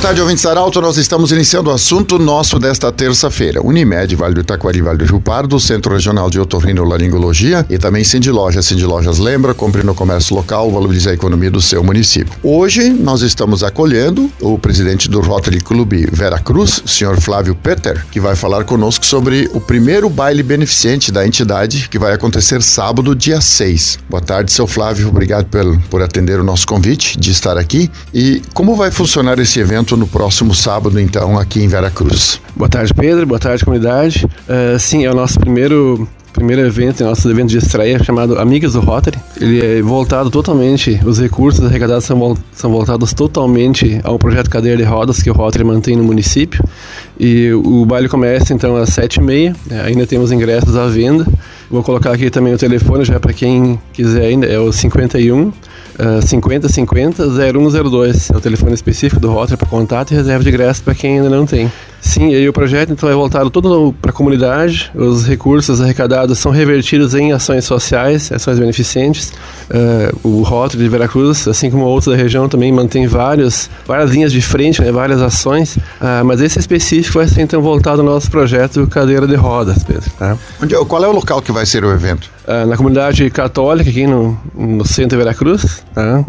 Tarde, ouvintes Arauto. Nós estamos iniciando o assunto nosso desta terça-feira. Unimed, Vale do Itaquari, Vale do Rio Pardo, Centro Regional de Otorrinolaringologia e também Cindy Lojas. Cindy lembra, compre no comércio local, valorize a economia do seu município. Hoje nós estamos acolhendo o presidente do Rotary Club Vera Cruz, senhor Flávio Peter, que vai falar conosco sobre o primeiro baile beneficente da entidade que vai acontecer sábado, dia 6. Boa tarde, seu Flávio. Obrigado por, por atender o nosso convite de estar aqui. E como vai funcionar esse evento evento no próximo sábado, então, aqui em Veracruz. Boa tarde, Pedro. Boa tarde, comunidade. Uh, sim, é o nosso primeiro primeiro evento, nosso evento de estreia, chamado Amigas do Rotary. Ele é voltado totalmente, os recursos arrecadados são, são voltados totalmente ao projeto Cadeira de Rodas que o Rotary mantém no município. E o baile começa então às sete e meia, é, ainda temos ingressos à venda. Vou colocar aqui também o telefone já para quem quiser ainda, é o 51 uh, 5050 0102. É o telefone específico do Rotary para contato e reserva de ingresso para quem ainda não tem. Sim, e o projeto então é voltado todo para a comunidade. Os recursos arrecadados são revertidos em ações sociais, ações beneficentes. Uh, o Rotary de Veracruz, assim como outros da região, também mantém vários, várias linhas de frente, né, várias ações. Uh, mas esse específico vai ser então voltado ao nosso projeto Cadeira de Rodas, Pedro. Tá? Onde, qual é o local que vai ser o evento? Uh, na comunidade católica aqui no, no centro de Veracruz, tá?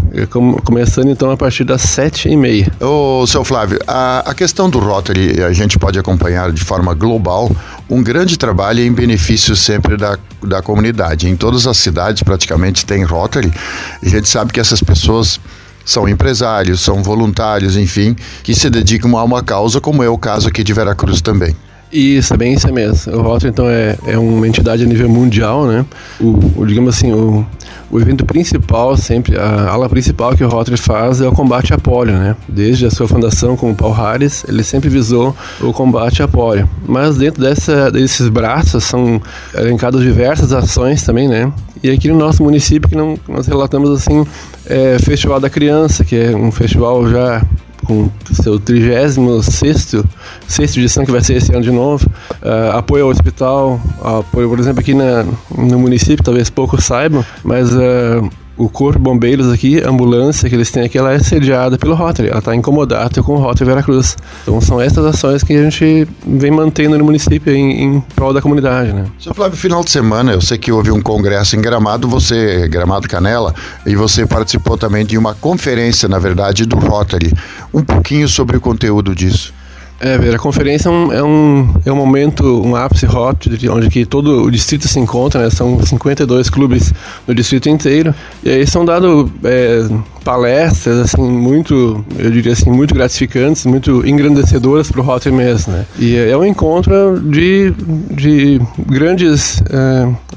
começando então a partir das sete e meia. Ô, seu Flávio, a, a questão do Rotary, a gente pode acompanhar de forma global um grande trabalho em benefício sempre da, da comunidade. Em todas as cidades praticamente tem Rotary. A gente sabe que essas pessoas são empresários, são voluntários, enfim, que se dedicam a uma causa, como é o caso aqui de Veracruz também. Isso, é bem isso mesmo. O Rotary, então, é, é uma entidade a nível mundial, né? O, o digamos assim, o, o evento principal, sempre, a ala principal que o Rotary faz é o combate à polio, né? Desde a sua fundação com o Paul Harris, ele sempre visou o combate à polio. Mas dentro dessa, desses braços são elencadas diversas ações também, né? E aqui no nosso município que não, nós relatamos assim, é Festival da Criança, que é um festival já com seu 36 sexta edição que vai ser esse ano de novo. Uh, apoio ao hospital, apoio, por exemplo, aqui na, no município, talvez poucos saibam, mas uh, o Corpo de Bombeiros aqui, a ambulância que eles têm aqui, ela é sediada pelo Rotary, ela está incomodada com o Rotary Veracruz. Então são essas ações que a gente vem mantendo no município em, em prol da comunidade, né? Flávio, final de semana, eu sei que houve um congresso em Gramado, você, Gramado Canela, e você participou também de uma conferência, na verdade, do Rotary. Um pouquinho sobre o conteúdo disso. É, ver, a conferência é um, é um, é um momento, um ápice hot, onde que todo o distrito se encontra, né? São 52 clubes no distrito inteiro. E aí são dados é, palestras, assim, muito, eu diria assim, muito gratificantes, muito engrandecedoras para o Rotary mesmo, né? E é um encontro de, de grandes,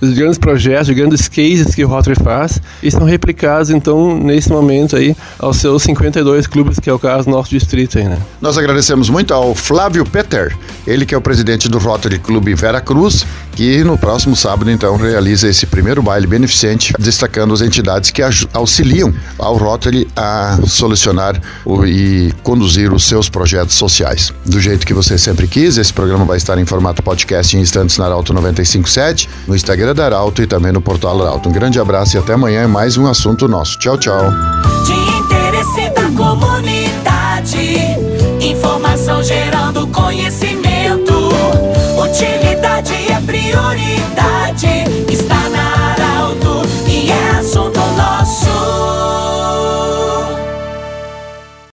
uh, grandes projetos, de grandes cases que o Rotary faz e são replicados, então, nesse momento aí, aos seus 52 clubes, que é o caso do nosso distrito aí, né? Nós agradecemos muito ao Flávio Peter, ele que é o presidente do Rotary Clube Vera Cruz, que no próximo sábado, então, realiza esse primeiro baile beneficente, destacando as entidades que auxiliam ao Rotary a solucionar e conduzir os seus projetos sociais. Do jeito que você sempre quis, esse programa vai estar em formato podcast em instantes na Arauto 957, no Instagram Instagram da Arauto e também no portal Arauto. Um grande abraço e até amanhã é mais um assunto nosso. Tchau, tchau. De interesse da comunidade, informação gerando conhecimento. Utilidade é prioridade.